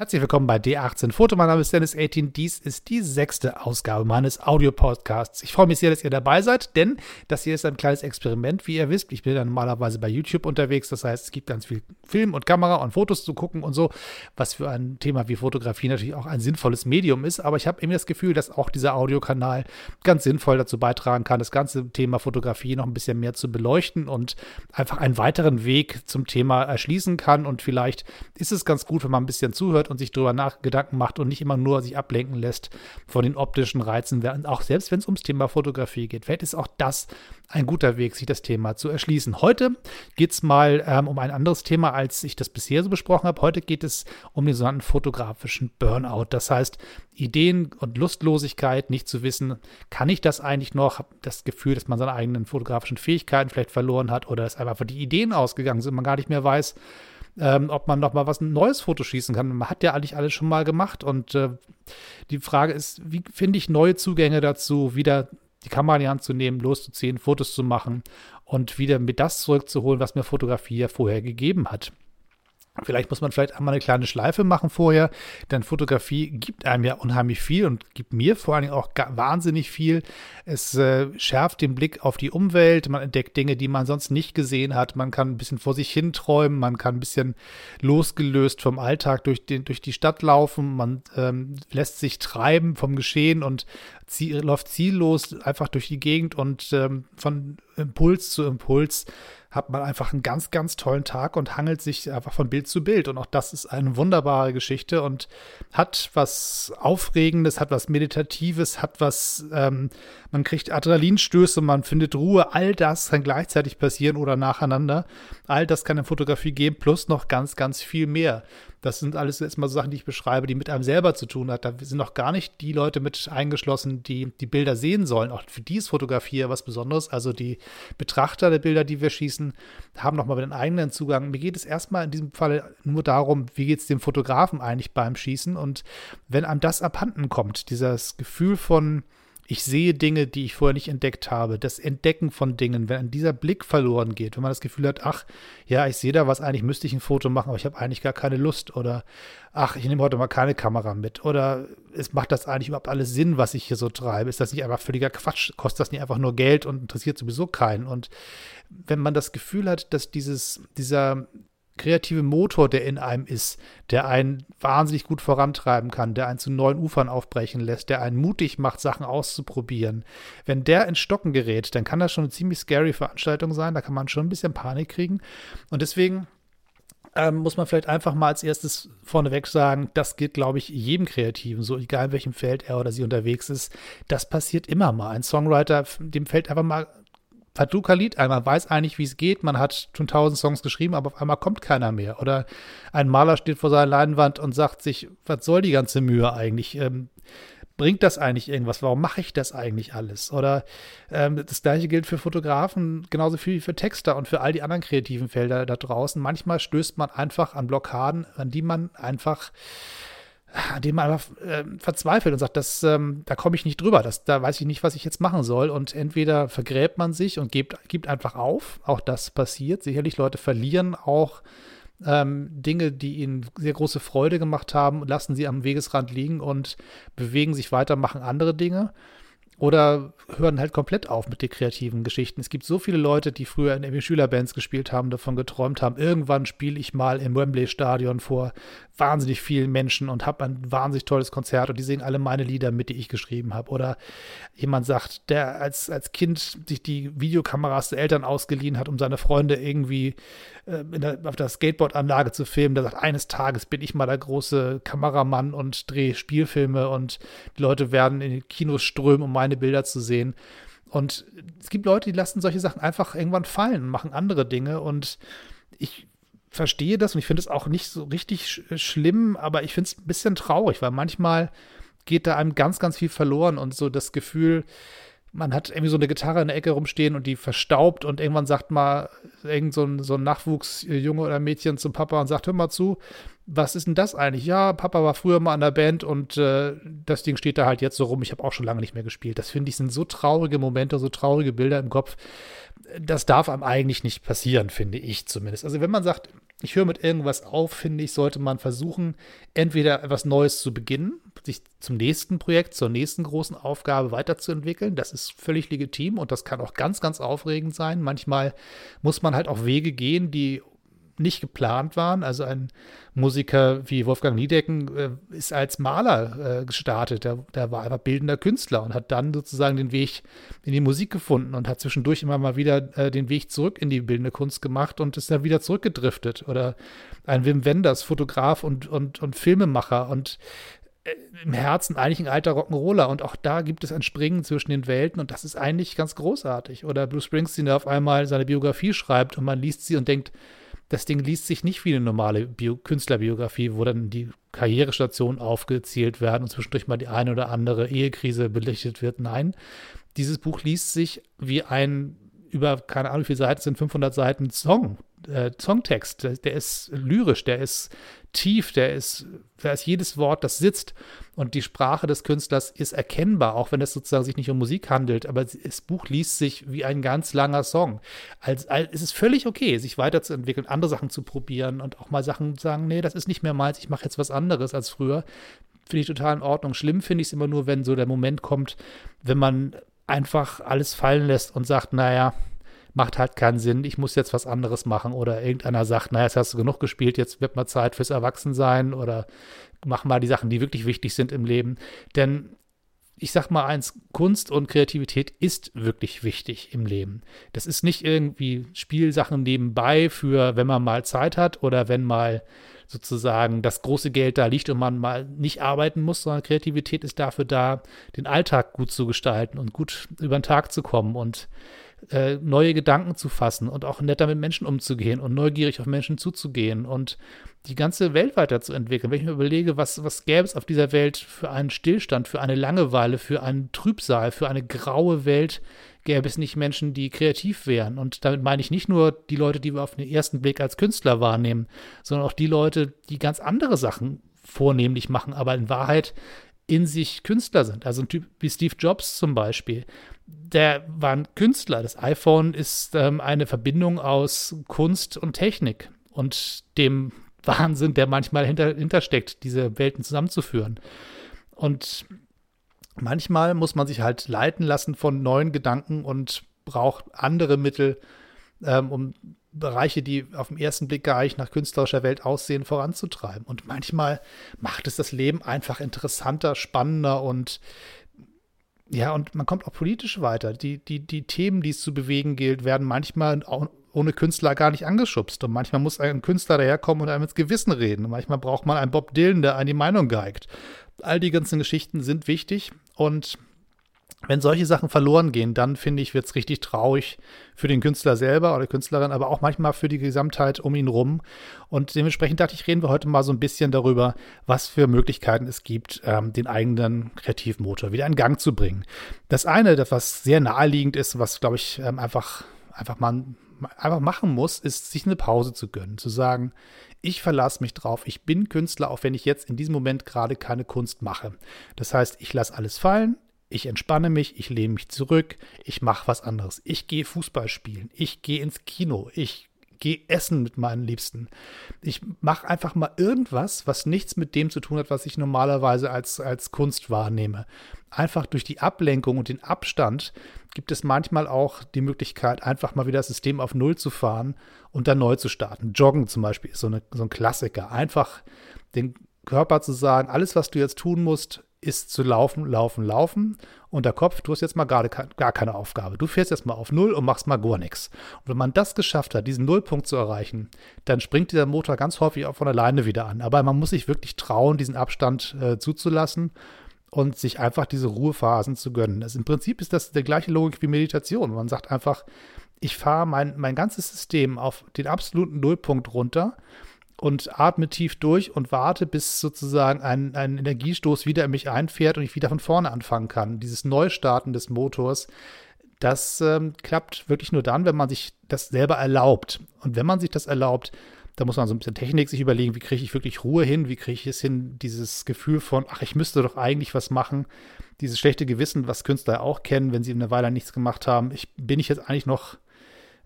Herzlich willkommen bei D18 Foto. Mein Name ist Dennis 18. Dies ist die sechste Ausgabe meines Audio-Podcasts. Ich freue mich sehr, dass ihr dabei seid, denn das hier ist ein kleines Experiment, wie ihr wisst. Ich bin ja normalerweise bei YouTube unterwegs. Das heißt, es gibt ganz viel Film und Kamera und Fotos zu gucken und so, was für ein Thema wie Fotografie natürlich auch ein sinnvolles Medium ist. Aber ich habe eben das Gefühl, dass auch dieser Audiokanal ganz sinnvoll dazu beitragen kann, das ganze Thema Fotografie noch ein bisschen mehr zu beleuchten und einfach einen weiteren Weg zum Thema erschließen kann. Und vielleicht ist es ganz gut, wenn man ein bisschen zuhört und sich darüber nach Gedanken macht und nicht immer nur sich ablenken lässt von den optischen Reizen, auch selbst wenn es ums Thema Fotografie geht. Vielleicht ist auch das ein guter Weg, sich das Thema zu erschließen. Heute geht es mal ähm, um ein anderes Thema, als ich das bisher so besprochen habe. Heute geht es um den sogenannten fotografischen Burnout. Das heißt, Ideen und Lustlosigkeit, nicht zu wissen, kann ich das eigentlich noch? Das Gefühl, dass man seine eigenen fotografischen Fähigkeiten vielleicht verloren hat oder dass einfach die Ideen ausgegangen sind und man gar nicht mehr weiß, ähm, ob man noch mal was neues Foto schießen kann. Man hat ja eigentlich alles schon mal gemacht und äh, die Frage ist, wie finde ich neue Zugänge dazu, wieder die Kamera in die Hand zu nehmen, loszuziehen, Fotos zu machen und wieder mit das zurückzuholen, was mir Fotografie ja vorher gegeben hat. Vielleicht muss man vielleicht einmal eine kleine Schleife machen vorher, denn Fotografie gibt einem ja unheimlich viel und gibt mir vor allen Dingen auch wahnsinnig viel. Es äh, schärft den Blick auf die Umwelt, man entdeckt Dinge, die man sonst nicht gesehen hat, man kann ein bisschen vor sich hin träumen, man kann ein bisschen losgelöst vom Alltag durch, den, durch die Stadt laufen, man ähm, lässt sich treiben vom Geschehen und ziel, läuft ziellos einfach durch die Gegend und ähm, von Impuls zu Impuls hat man einfach einen ganz, ganz tollen Tag und hangelt sich einfach von Bild zu Bild. Und auch das ist eine wunderbare Geschichte und hat was Aufregendes, hat was Meditatives, hat was, ähm, man kriegt Adrenalinstöße, man findet Ruhe. All das kann gleichzeitig passieren oder nacheinander. All das kann in Fotografie geben, plus noch ganz, ganz viel mehr. Das sind alles jetzt mal so Sachen, die ich beschreibe, die mit einem selber zu tun hat. Da sind noch gar nicht die Leute mit eingeschlossen, die die Bilder sehen sollen. Auch für die ist Fotografie was Besonderes. Also die Betrachter der Bilder, die wir schießen, haben nochmal einen eigenen Zugang. Mir geht es erstmal in diesem Fall nur darum, wie geht es dem Fotografen eigentlich beim Schießen. Und wenn einem das abhanden kommt, dieses Gefühl von, ich sehe Dinge, die ich vorher nicht entdeckt habe. Das Entdecken von Dingen, wenn dieser Blick verloren geht, wenn man das Gefühl hat, ach, ja, ich sehe da was, eigentlich müsste ich ein Foto machen, aber ich habe eigentlich gar keine Lust. Oder ach, ich nehme heute mal keine Kamera mit. Oder es macht das eigentlich überhaupt alles Sinn, was ich hier so treibe? Ist das nicht einfach völliger Quatsch? Kostet das nicht einfach nur Geld und interessiert sowieso keinen? Und wenn man das Gefühl hat, dass dieses, dieser, kreative Motor, der in einem ist, der einen wahnsinnig gut vorantreiben kann, der einen zu neuen Ufern aufbrechen lässt, der einen mutig macht, Sachen auszuprobieren. Wenn der ins Stocken gerät, dann kann das schon eine ziemlich scary Veranstaltung sein, da kann man schon ein bisschen Panik kriegen. Und deswegen ähm, muss man vielleicht einfach mal als erstes vorneweg sagen, das geht, glaube ich, jedem Kreativen, so egal in welchem Feld er oder sie unterwegs ist. Das passiert immer mal. Ein Songwriter, dem fällt einfach mal Lied ein. Man weiß eigentlich, wie es geht. Man hat schon tausend Songs geschrieben, aber auf einmal kommt keiner mehr. Oder ein Maler steht vor seiner Leinwand und sagt sich, was soll die ganze Mühe eigentlich? Ähm, bringt das eigentlich irgendwas? Warum mache ich das eigentlich alles? Oder ähm, das gleiche gilt für Fotografen, genauso viel wie für Texter und für all die anderen kreativen Felder da draußen. Manchmal stößt man einfach an Blockaden, an die man einfach dem man einfach äh, verzweifelt und sagt, das, ähm, da komme ich nicht drüber, das, da weiß ich nicht, was ich jetzt machen soll. Und entweder vergräbt man sich und gibt, gibt einfach auf, auch das passiert. Sicherlich Leute verlieren auch ähm, Dinge, die ihnen sehr große Freude gemacht haben, lassen sie am Wegesrand liegen und bewegen sich weiter, machen andere Dinge oder hören halt komplett auf mit den kreativen Geschichten. Es gibt so viele Leute, die früher in Schülerbands gespielt haben, davon geträumt haben, irgendwann spiele ich mal im Wembley-Stadion vor wahnsinnig vielen Menschen und habe ein wahnsinnig tolles Konzert und die singen alle meine Lieder mit, die ich geschrieben habe. Oder jemand sagt, der als, als Kind sich die Videokameras der Eltern ausgeliehen hat, um seine Freunde irgendwie äh, der, auf der Skateboard-Anlage zu filmen. Der sagt, eines Tages bin ich mal der große Kameramann und drehe Spielfilme und die Leute werden in die Kinos strömen, um meine Bilder zu sehen. Und es gibt Leute, die lassen solche Sachen einfach irgendwann fallen und machen andere Dinge und ich verstehe das und ich finde es auch nicht so richtig sch schlimm, aber ich finde es ein bisschen traurig, weil manchmal geht da einem ganz, ganz viel verloren und so das Gefühl, man hat irgendwie so eine Gitarre in der Ecke rumstehen und die verstaubt und irgendwann sagt mal irgend so ein, so ein Nachwuchsjunge oder Mädchen zum Papa und sagt, hör mal zu, was ist denn das eigentlich? Ja, Papa war früher mal an der Band und äh, das Ding steht da halt jetzt so rum. Ich habe auch schon lange nicht mehr gespielt. Das finde ich sind so traurige Momente, so traurige Bilder im Kopf. Das darf einem eigentlich nicht passieren, finde ich zumindest. Also wenn man sagt, ich höre mit irgendwas auf, finde ich, sollte man versuchen, entweder etwas Neues zu beginnen, sich zum nächsten Projekt, zur nächsten großen Aufgabe weiterzuentwickeln. Das ist völlig legitim und das kann auch ganz, ganz aufregend sein. Manchmal muss man halt auch Wege gehen, die nicht geplant waren. Also ein Musiker wie Wolfgang Niedecken äh, ist als Maler äh, gestartet. Der, der, war einfach bildender Künstler und hat dann sozusagen den Weg in die Musik gefunden und hat zwischendurch immer mal wieder äh, den Weg zurück in die bildende Kunst gemacht und ist dann wieder zurückgedriftet. Oder ein Wim Wenders, Fotograf und, und, und Filmemacher und äh, im Herzen eigentlich ein alter Rock'n'Roller und auch da gibt es ein Springen zwischen den Welten und das ist eigentlich ganz großartig. Oder Bruce Springsteen, der auf einmal seine Biografie schreibt und man liest sie und denkt, das Ding liest sich nicht wie eine normale Bio Künstlerbiografie, wo dann die Karrierestationen aufgezählt werden und zwischendurch mal die eine oder andere Ehekrise belichtet wird. Nein, dieses Buch liest sich wie ein über, keine Ahnung, wie viele Seiten sind, 500 Seiten Song, äh, Songtext. Der, der, ist lyrisch, der ist tief, der ist, da ist jedes Wort, das sitzt. Und die Sprache des Künstlers ist erkennbar, auch wenn es sozusagen sich nicht um Musik handelt. Aber das Buch liest sich wie ein ganz langer Song. Als, als, es ist völlig okay, sich weiterzuentwickeln, andere Sachen zu probieren und auch mal Sachen zu sagen, nee, das ist nicht mehr meins, ich mache jetzt was anderes als früher. Finde ich total in Ordnung. Schlimm finde ich es immer nur, wenn so der Moment kommt, wenn man einfach alles fallen lässt und sagt, naja, macht halt keinen Sinn, ich muss jetzt was anderes machen oder irgendeiner sagt, naja, jetzt hast du genug gespielt, jetzt wird mal Zeit fürs Erwachsensein oder mach mal die Sachen, die wirklich wichtig sind im Leben. Denn ich sag mal eins, Kunst und Kreativität ist wirklich wichtig im Leben. Das ist nicht irgendwie Spielsachen nebenbei für, wenn man mal Zeit hat oder wenn mal sozusagen das große Geld da liegt und man mal nicht arbeiten muss, sondern Kreativität ist dafür da, den Alltag gut zu gestalten und gut über den Tag zu kommen und äh, neue Gedanken zu fassen und auch netter mit Menschen umzugehen und neugierig auf Menschen zuzugehen und die ganze Welt weiterzuentwickeln. Wenn ich mir überlege, was, was gäbe es auf dieser Welt für einen Stillstand, für eine Langeweile, für einen Trübsal, für eine graue Welt, gäbe es nicht Menschen, die kreativ wären. Und damit meine ich nicht nur die Leute, die wir auf den ersten Blick als Künstler wahrnehmen, sondern auch die Leute, die ganz andere Sachen vornehmlich machen, aber in Wahrheit in sich Künstler sind. Also ein Typ wie Steve Jobs zum Beispiel, der war ein Künstler. Das iPhone ist ähm, eine Verbindung aus Kunst und Technik und dem Wahnsinn, der manchmal hinter, hintersteckt, diese Welten zusammenzuführen. Und manchmal muss man sich halt leiten lassen von neuen Gedanken und braucht andere Mittel, ähm, um Bereiche, die auf den ersten Blick gar nicht nach künstlerischer Welt aussehen, voranzutreiben. Und manchmal macht es das Leben einfach interessanter, spannender und ja, und man kommt auch politisch weiter. Die, die, die Themen, die es zu bewegen gilt, werden manchmal auch ohne Künstler gar nicht angeschubst. Und manchmal muss ein Künstler daherkommen und einem ins Gewissen reden. Und manchmal braucht man einen Bob Dylan, der einem die Meinung geigt. All die ganzen Geschichten sind wichtig und wenn solche Sachen verloren gehen, dann finde ich, wird es richtig traurig für den Künstler selber oder Künstlerin, aber auch manchmal für die Gesamtheit um ihn rum. Und dementsprechend dachte ich, reden wir heute mal so ein bisschen darüber, was für Möglichkeiten es gibt, ähm, den eigenen Kreativmotor wieder in Gang zu bringen. Das eine, das was sehr naheliegend ist, was glaube ich ähm, einfach, einfach mal einfach machen muss, ist, sich eine Pause zu gönnen, zu sagen, ich verlasse mich drauf, ich bin Künstler, auch wenn ich jetzt in diesem Moment gerade keine Kunst mache. Das heißt, ich lasse alles fallen, ich entspanne mich, ich lehne mich zurück, ich mache was anderes. Ich gehe Fußball spielen, ich gehe ins Kino, ich gehe essen mit meinen Liebsten. Ich mache einfach mal irgendwas, was nichts mit dem zu tun hat, was ich normalerweise als, als Kunst wahrnehme. Einfach durch die Ablenkung und den Abstand gibt es manchmal auch die Möglichkeit, einfach mal wieder das System auf Null zu fahren und dann neu zu starten. Joggen zum Beispiel ist so, eine, so ein Klassiker. Einfach den Körper zu sagen, alles, was du jetzt tun musst, ist zu laufen, laufen, laufen. Und der Kopf, du hast jetzt mal gerade gar keine Aufgabe. Du fährst jetzt mal auf Null und machst mal gar nichts. Und wenn man das geschafft hat, diesen Nullpunkt zu erreichen, dann springt dieser Motor ganz häufig auch von alleine wieder an. Aber man muss sich wirklich trauen, diesen Abstand äh, zuzulassen und sich einfach diese Ruhephasen zu gönnen. Also Im Prinzip ist das der gleiche Logik wie Meditation. Man sagt einfach, ich fahre mein, mein ganzes System auf den absoluten Nullpunkt runter und atme tief durch und warte, bis sozusagen ein, ein Energiestoß wieder in mich einfährt und ich wieder von vorne anfangen kann. Dieses Neustarten des Motors, das ähm, klappt wirklich nur dann, wenn man sich das selber erlaubt. Und wenn man sich das erlaubt, da muss man so ein bisschen Technik sich überlegen, wie kriege ich wirklich Ruhe hin, wie kriege ich es hin, dieses Gefühl von, ach, ich müsste doch eigentlich was machen, dieses schlechte Gewissen, was Künstler auch kennen, wenn sie eine Weile nichts gemacht haben, ich, bin ich jetzt eigentlich noch,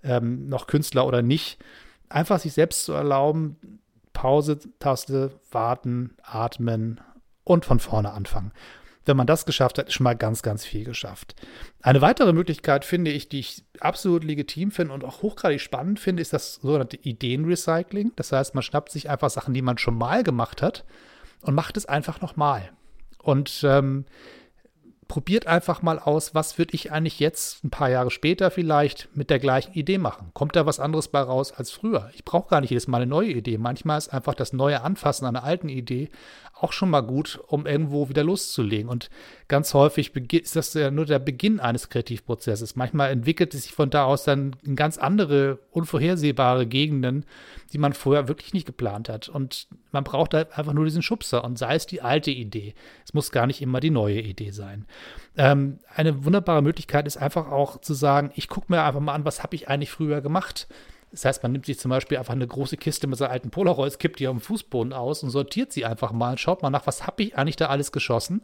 ähm, noch Künstler oder nicht, einfach sich selbst zu erlauben, Pause-Taste, warten, atmen und von vorne anfangen. Wenn man das geschafft hat, ist schon mal ganz, ganz viel geschafft. Eine weitere Möglichkeit finde ich, die ich absolut legitim finde und auch hochgradig spannend finde, ist das sogenannte Ideenrecycling. Das heißt, man schnappt sich einfach Sachen, die man schon mal gemacht hat und macht es einfach nochmal. Und ähm, probiert einfach mal aus, was würde ich eigentlich jetzt, ein paar Jahre später vielleicht, mit der gleichen Idee machen. Kommt da was anderes bei raus als früher? Ich brauche gar nicht jedes Mal eine neue Idee. Manchmal ist einfach das neue Anfassen einer alten Idee auch schon mal gut, um irgendwo wieder loszulegen. Und ganz häufig ist das ja nur der Beginn eines Kreativprozesses. Manchmal entwickelt es sich von da aus dann in ganz andere, unvorhersehbare Gegenden, die man vorher wirklich nicht geplant hat. Und man braucht halt einfach nur diesen Schubser und sei es die alte Idee. Es muss gar nicht immer die neue Idee sein. Ähm, eine wunderbare Möglichkeit ist einfach auch zu sagen, ich gucke mir einfach mal an, was habe ich eigentlich früher gemacht. Das heißt, man nimmt sich zum Beispiel einfach eine große Kiste mit seinen alten Polaroids, kippt die dem Fußboden aus und sortiert sie einfach mal und schaut mal nach, was habe ich eigentlich da alles geschossen?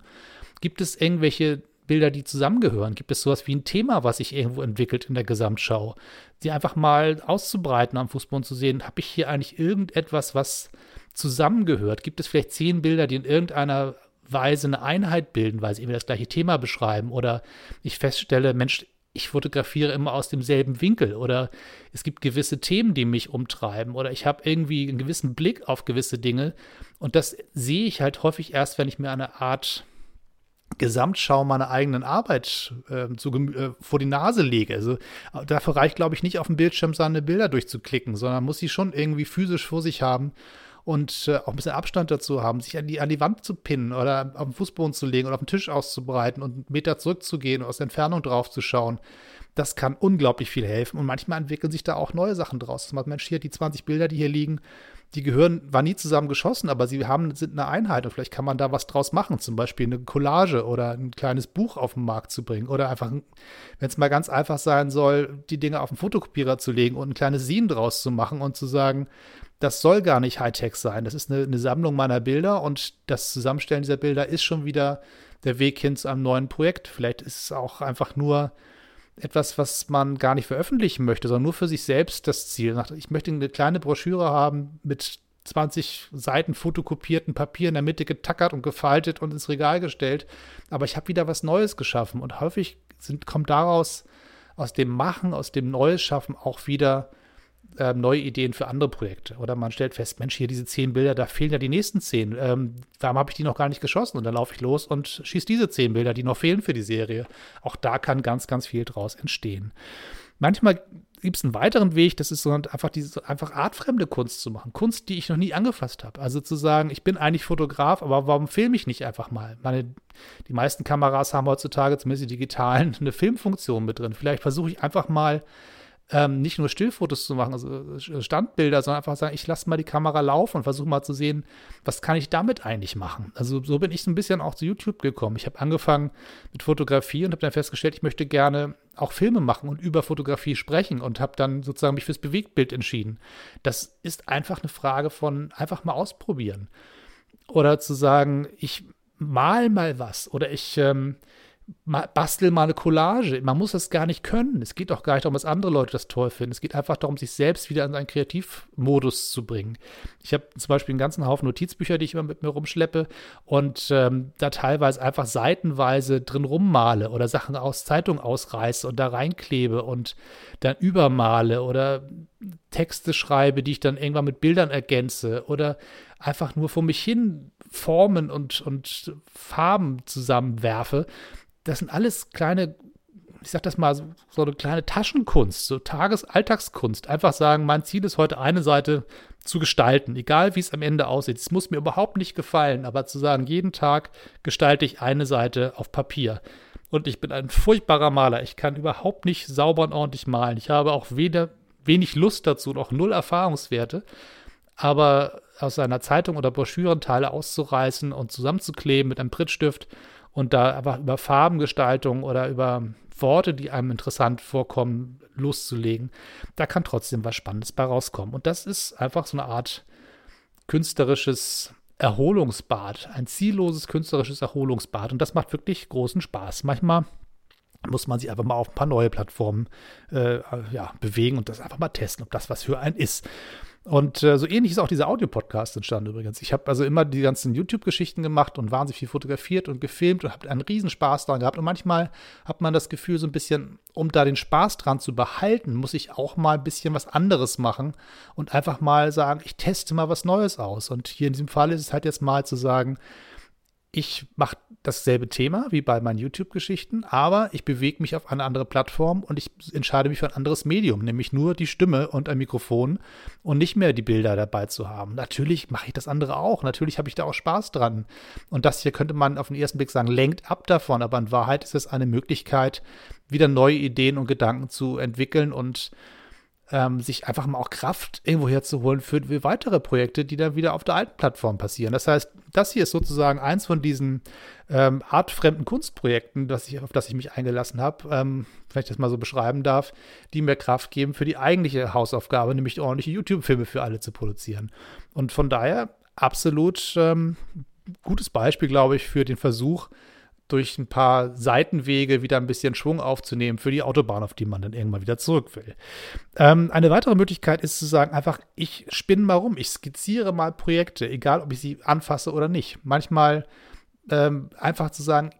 Gibt es irgendwelche Bilder, die zusammengehören? Gibt es sowas wie ein Thema, was sich irgendwo entwickelt in der Gesamtschau? Sie einfach mal auszubreiten am Fußboden zu sehen, habe ich hier eigentlich irgendetwas, was zusammengehört? Gibt es vielleicht zehn Bilder, die in irgendeiner Weise eine Einheit bilden, weil sie immer das gleiche Thema beschreiben? Oder ich feststelle, Mensch, ich fotografiere immer aus demselben Winkel oder es gibt gewisse Themen, die mich umtreiben oder ich habe irgendwie einen gewissen Blick auf gewisse Dinge und das sehe ich halt häufig erst, wenn ich mir eine Art Gesamtschau meiner eigenen Arbeit äh, zu, äh, vor die Nase lege. Also äh, dafür reicht, glaube ich, nicht auf dem Bildschirm seine Bilder durchzuklicken, sondern muss sie schon irgendwie physisch vor sich haben und äh, auch ein bisschen Abstand dazu haben, sich an die, an die Wand zu pinnen oder auf den Fußboden zu legen oder auf den Tisch auszubreiten und einen Meter zurückzugehen und aus der Entfernung drauf zu schauen. Das kann unglaublich viel helfen und manchmal entwickeln sich da auch neue Sachen draus. Das macht Mensch, hier die 20 Bilder, die hier liegen, die gehören, waren nie zusammen geschossen, aber sie haben, sind eine Einheit und vielleicht kann man da was draus machen, zum Beispiel eine Collage oder ein kleines Buch auf den Markt zu bringen oder einfach, wenn es mal ganz einfach sein soll, die Dinge auf den Fotokopierer zu legen und ein kleines Scene draus zu machen und zu sagen, das soll gar nicht Hightech sein. Das ist eine, eine, Sammlung meiner Bilder und das Zusammenstellen dieser Bilder ist schon wieder der Weg hin zu einem neuen Projekt. Vielleicht ist es auch einfach nur etwas, was man gar nicht veröffentlichen möchte, sondern nur für sich selbst das Ziel. Ich möchte eine kleine Broschüre haben mit 20 Seiten fotokopierten Papier in der Mitte getackert und gefaltet und ins Regal gestellt. Aber ich habe wieder was Neues geschaffen und häufig sind, kommt daraus, aus dem Machen, aus dem Neues schaffen auch wieder äh, neue Ideen für andere Projekte. Oder man stellt fest, Mensch, hier diese zehn Bilder, da fehlen ja die nächsten zehn. Ähm, warum habe ich die noch gar nicht geschossen? Und dann laufe ich los und schieße diese zehn Bilder, die noch fehlen für die Serie. Auch da kann ganz, ganz viel draus entstehen. Manchmal gibt es einen weiteren Weg, das ist so einfach diese einfach artfremde Kunst zu machen. Kunst, die ich noch nie angefasst habe. Also zu sagen, ich bin eigentlich Fotograf, aber warum filme ich nicht einfach mal? Meine, die meisten Kameras haben heutzutage, zumindest die digitalen, eine Filmfunktion mit drin. Vielleicht versuche ich einfach mal ähm, nicht nur Stillfotos zu machen, also äh, Standbilder, sondern einfach sagen, ich lasse mal die Kamera laufen und versuche mal zu sehen, was kann ich damit eigentlich machen. Also so bin ich so ein bisschen auch zu YouTube gekommen. Ich habe angefangen mit Fotografie und habe dann festgestellt, ich möchte gerne auch Filme machen und über Fotografie sprechen und habe dann sozusagen mich fürs Bewegtbild entschieden. Das ist einfach eine Frage von einfach mal ausprobieren. Oder zu sagen, ich mal mal was oder ich ähm, bastel mal eine Collage. Man muss das gar nicht können. Es geht auch gar nicht darum, dass andere Leute das toll finden. Es geht einfach darum, sich selbst wieder in seinen Kreativmodus zu bringen. Ich habe zum Beispiel einen ganzen Haufen Notizbücher, die ich immer mit mir rumschleppe und ähm, da teilweise einfach seitenweise drin rummale oder Sachen aus Zeitungen ausreiße und da reinklebe und dann übermale oder Texte schreibe, die ich dann irgendwann mit Bildern ergänze oder einfach nur vor mich hin Formen und, und Farben zusammenwerfe das sind alles kleine, ich sag das mal, so, so eine kleine Taschenkunst, so Tages-Alltagskunst. Einfach sagen, mein Ziel ist heute eine Seite zu gestalten, egal wie es am Ende aussieht. Es muss mir überhaupt nicht gefallen, aber zu sagen, jeden Tag gestalte ich eine Seite auf Papier. Und ich bin ein furchtbarer Maler. Ich kann überhaupt nicht sauber und ordentlich malen. Ich habe auch weder, wenig Lust dazu auch null Erfahrungswerte. Aber aus einer Zeitung oder Broschürenteile auszureißen und zusammenzukleben mit einem Prittstift und da einfach über Farbengestaltung oder über Worte, die einem interessant vorkommen, loszulegen, da kann trotzdem was Spannendes bei rauskommen. Und das ist einfach so eine Art künstlerisches Erholungsbad, ein zielloses künstlerisches Erholungsbad. Und das macht wirklich großen Spaß. Manchmal muss man sich einfach mal auf ein paar neue Plattformen äh, ja, bewegen und das einfach mal testen, ob das was für einen ist. Und äh, so ähnlich ist auch dieser Audio-Podcast entstanden übrigens. Ich habe also immer die ganzen YouTube-Geschichten gemacht und wahnsinnig viel fotografiert und gefilmt und habe einen riesen Spaß daran gehabt. Und manchmal hat man das Gefühl, so ein bisschen, um da den Spaß dran zu behalten, muss ich auch mal ein bisschen was anderes machen und einfach mal sagen, ich teste mal was Neues aus. Und hier in diesem Fall ist es halt jetzt mal zu sagen, ich mache dasselbe Thema wie bei meinen YouTube-Geschichten, aber ich bewege mich auf eine andere Plattform und ich entscheide mich für ein anderes Medium, nämlich nur die Stimme und ein Mikrofon und nicht mehr die Bilder dabei zu haben. Natürlich mache ich das andere auch, natürlich habe ich da auch Spaß dran. Und das hier könnte man auf den ersten Blick sagen, lenkt ab davon, aber in Wahrheit ist es eine Möglichkeit, wieder neue Ideen und Gedanken zu entwickeln und ähm, sich einfach mal auch Kraft irgendwo herzuholen für, weitere Projekte, die dann wieder auf der alten Plattform passieren. Das heißt, das hier ist sozusagen eins von diesen ähm, artfremden Kunstprojekten, das ich, auf das ich mich eingelassen habe, ähm, wenn ich das mal so beschreiben darf, die mir Kraft geben für die eigentliche Hausaufgabe, nämlich ordentliche YouTube-Filme für alle zu produzieren. Und von daher absolut ähm, gutes Beispiel, glaube ich, für den Versuch, durch ein paar Seitenwege wieder ein bisschen Schwung aufzunehmen für die Autobahn, auf die man dann irgendwann wieder zurück will. Ähm, eine weitere Möglichkeit ist zu sagen, einfach, ich spinne mal rum, ich skizziere mal Projekte, egal ob ich sie anfasse oder nicht. Manchmal ähm, einfach zu sagen,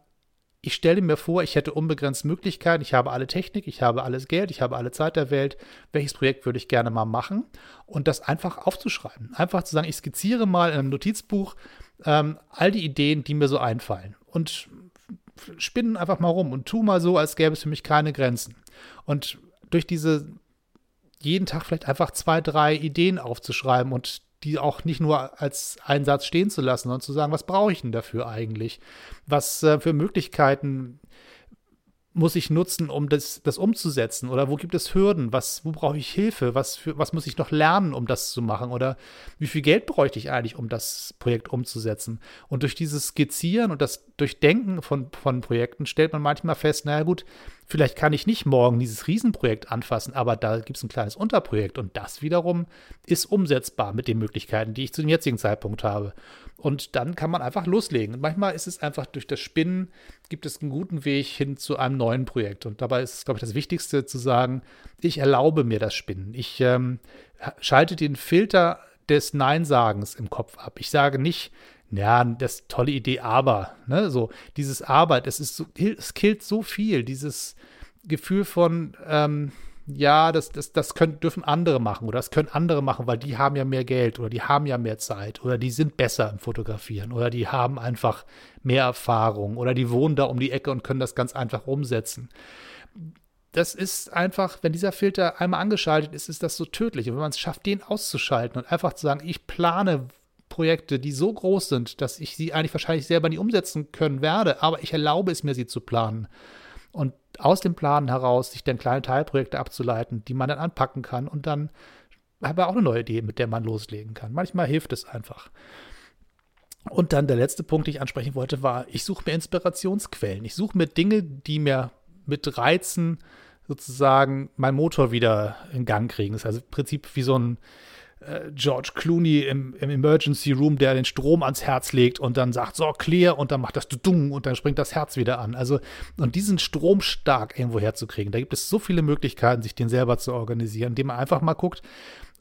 ich stelle mir vor, ich hätte unbegrenzt Möglichkeiten, ich habe alle Technik, ich habe alles Geld, ich habe alle Zeit der Welt. Welches Projekt würde ich gerne mal machen? Und das einfach aufzuschreiben. Einfach zu sagen, ich skizziere mal in einem Notizbuch ähm, all die Ideen, die mir so einfallen. Und spinnen einfach mal rum und tu mal so, als gäbe es für mich keine Grenzen. Und durch diese jeden Tag vielleicht einfach zwei, drei Ideen aufzuschreiben und die auch nicht nur als einen Satz stehen zu lassen, sondern zu sagen, was brauche ich denn dafür eigentlich? Was äh, für Möglichkeiten muss ich nutzen, um das, das umzusetzen? Oder wo gibt es Hürden? Was, wo brauche ich Hilfe? Was, für, was muss ich noch lernen, um das zu machen? Oder wie viel Geld bräuchte ich eigentlich, um das Projekt umzusetzen? Und durch dieses Skizzieren und das Durchdenken von, von Projekten stellt man manchmal fest, naja gut, vielleicht kann ich nicht morgen dieses Riesenprojekt anfassen, aber da gibt es ein kleines Unterprojekt und das wiederum ist umsetzbar mit den Möglichkeiten, die ich zu dem jetzigen Zeitpunkt habe. Und dann kann man einfach loslegen. Und manchmal ist es einfach durch das Spinnen, gibt es einen guten Weg hin zu einem neuen Projekt. Und dabei ist glaube ich, das Wichtigste zu sagen, ich erlaube mir das Spinnen. Ich ähm, schalte den Filter des Nein-Sagens im Kopf ab. Ich sage nicht, ja, das ist tolle Idee, aber, ne, so, dieses Aber, das ist so, es killt so viel, dieses Gefühl von, ähm, ja, das, das, das können, dürfen andere machen oder das können andere machen, weil die haben ja mehr Geld oder die haben ja mehr Zeit oder die sind besser im Fotografieren oder die haben einfach mehr Erfahrung oder die wohnen da um die Ecke und können das ganz einfach umsetzen. Das ist einfach, wenn dieser Filter einmal angeschaltet ist, ist das so tödlich. Und wenn man es schafft, den auszuschalten und einfach zu sagen, ich plane Projekte, die so groß sind, dass ich sie eigentlich wahrscheinlich selber nie umsetzen können werde, aber ich erlaube es mir, sie zu planen und aus dem Plan heraus sich dann kleine Teilprojekte abzuleiten, die man dann anpacken kann und dann habe auch eine neue Idee, mit der man loslegen kann. Manchmal hilft es einfach. Und dann der letzte Punkt, den ich ansprechen wollte, war, ich suche mir Inspirationsquellen. Ich suche mir Dinge, die mir mit Reizen sozusagen meinen Motor wieder in Gang kriegen. Das ist also im Prinzip wie so ein äh, George Clooney im, im, Emergency Room, der den Strom ans Herz legt und dann sagt, so, clear, und dann macht das Dung und dann springt das Herz wieder an. Also, und diesen Strom stark irgendwo herzukriegen, da gibt es so viele Möglichkeiten, sich den selber zu organisieren, indem man einfach mal guckt,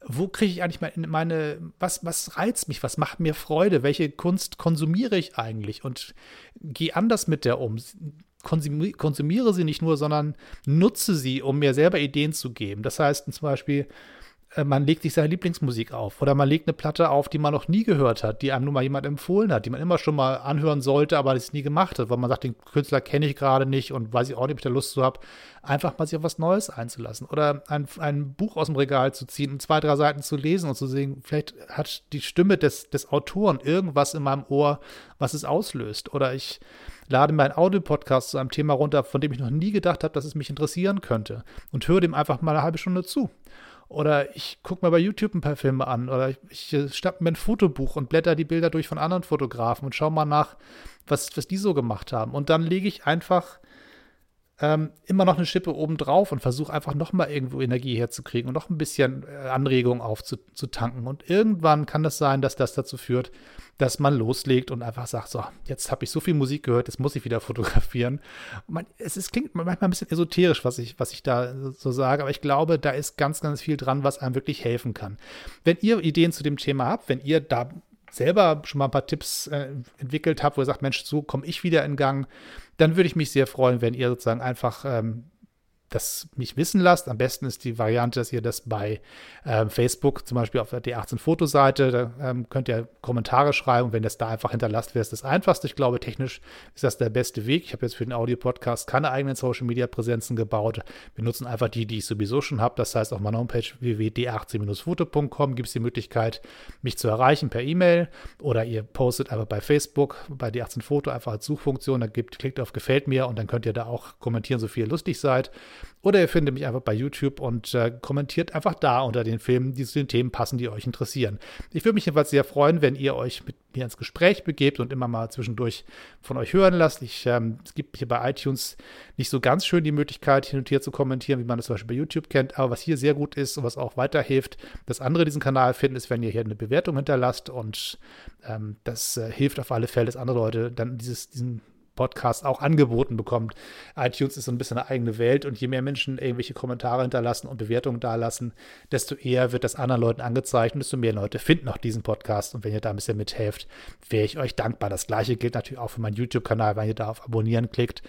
wo kriege ich eigentlich meine, meine, was, was reizt mich, was macht mir Freude, welche Kunst konsumiere ich eigentlich und gehe anders mit der um. Konsumiere sie nicht nur, sondern nutze sie, um mir selber Ideen zu geben. Das heißt zum Beispiel, man legt sich seine Lieblingsmusik auf oder man legt eine Platte auf, die man noch nie gehört hat, die einem nur mal jemand empfohlen hat, die man immer schon mal anhören sollte, aber das nie gemacht hat, weil man sagt, den Künstler kenne ich gerade nicht und weiß ich auch nicht, ob ich da Lust zu habe, einfach mal sich auf was Neues einzulassen oder ein, ein Buch aus dem Regal zu ziehen und zwei, drei Seiten zu lesen und zu sehen, vielleicht hat die Stimme des, des Autoren irgendwas in meinem Ohr, was es auslöst oder ich lade mir einen Audio-Podcast zu einem Thema runter, von dem ich noch nie gedacht habe, dass es mich interessieren könnte und höre dem einfach mal eine halbe Stunde zu Oder ich gucke mir bei YouTube ein paar Filme an. Oder ich, ich äh, schnapp mir ein Fotobuch und blätter die Bilder durch von anderen Fotografen und schau mal nach, was, was die so gemacht haben. Und dann lege ich einfach ähm, immer noch eine Schippe obendrauf und versuche einfach noch mal irgendwo Energie herzukriegen und noch ein bisschen äh, Anregung aufzutanken. Und irgendwann kann es das sein, dass das dazu führt, dass man loslegt und einfach sagt, so, jetzt habe ich so viel Musik gehört, jetzt muss ich wieder fotografieren. Man, es ist, klingt manchmal ein bisschen esoterisch, was ich, was ich da so sage, aber ich glaube, da ist ganz, ganz viel dran, was einem wirklich helfen kann. Wenn ihr Ideen zu dem Thema habt, wenn ihr da selber schon mal ein paar Tipps äh, entwickelt habt, wo ihr sagt, Mensch, so komme ich wieder in Gang, dann würde ich mich sehr freuen, wenn ihr sozusagen einfach ähm, das mich wissen lasst. Am besten ist die Variante, dass ihr das bei ähm, Facebook, zum Beispiel auf der D18-Fotoseite, da ähm, könnt ihr Kommentare schreiben. wenn das da einfach hinterlasst, wäre es das einfachste. Ich glaube, technisch ist das der beste Weg. Ich habe jetzt für den Audio-Podcast keine eigenen Social-Media-Präsenzen gebaut. Wir nutzen einfach die, die ich sowieso schon habe. Das heißt, auf meiner Homepage www.d18-foto.com gibt es die Möglichkeit, mich zu erreichen per E-Mail oder ihr postet einfach bei Facebook, bei D18-Foto einfach als Suchfunktion. Da gibt, klickt auf Gefällt mir und dann könnt ihr da auch kommentieren, so viel ihr lustig seid. Oder ihr findet mich einfach bei YouTube und äh, kommentiert einfach da unter den Filmen, die zu den Themen passen, die euch interessieren. Ich würde mich jedenfalls sehr freuen, wenn ihr euch mit mir ins Gespräch begebt und immer mal zwischendurch von euch hören lasst. Ich, ähm, es gibt hier bei iTunes nicht so ganz schön die Möglichkeit, hin und her zu kommentieren, wie man das zum Beispiel bei YouTube kennt. Aber was hier sehr gut ist und was auch weiterhilft, dass andere diesen Kanal finden, ist, wenn ihr hier eine Bewertung hinterlasst. Und ähm, das äh, hilft auf alle Fälle, dass andere Leute dann dieses, diesen Podcast auch angeboten bekommt. iTunes ist so ein bisschen eine eigene Welt und je mehr Menschen irgendwelche Kommentare hinterlassen und Bewertungen dalassen, desto eher wird das anderen Leuten angezeigt und desto mehr Leute finden auch diesen Podcast. Und wenn ihr da ein bisschen mithelft, wäre ich euch dankbar. Das gleiche gilt natürlich auch für meinen YouTube-Kanal, wenn ihr da auf Abonnieren klickt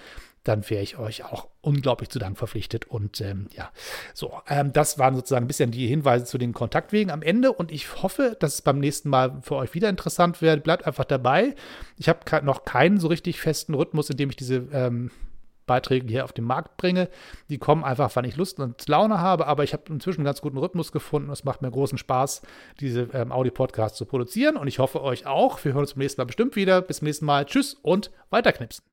dann wäre ich euch auch unglaublich zu Dank verpflichtet. Und ähm, ja, so, ähm, das waren sozusagen ein bisschen die Hinweise zu den Kontaktwegen am Ende. Und ich hoffe, dass es beim nächsten Mal für euch wieder interessant wird. Bleibt einfach dabei. Ich habe noch keinen so richtig festen Rhythmus, in dem ich diese ähm, Beiträge hier auf den Markt bringe. Die kommen einfach, wann ich Lust und Laune habe, aber ich habe inzwischen einen ganz guten Rhythmus gefunden. Es macht mir großen Spaß, diese ähm, Audio-Podcasts zu produzieren und ich hoffe euch auch. Wir hören uns beim nächsten Mal bestimmt wieder. Bis zum nächsten Mal. Tschüss und weiterknipsen.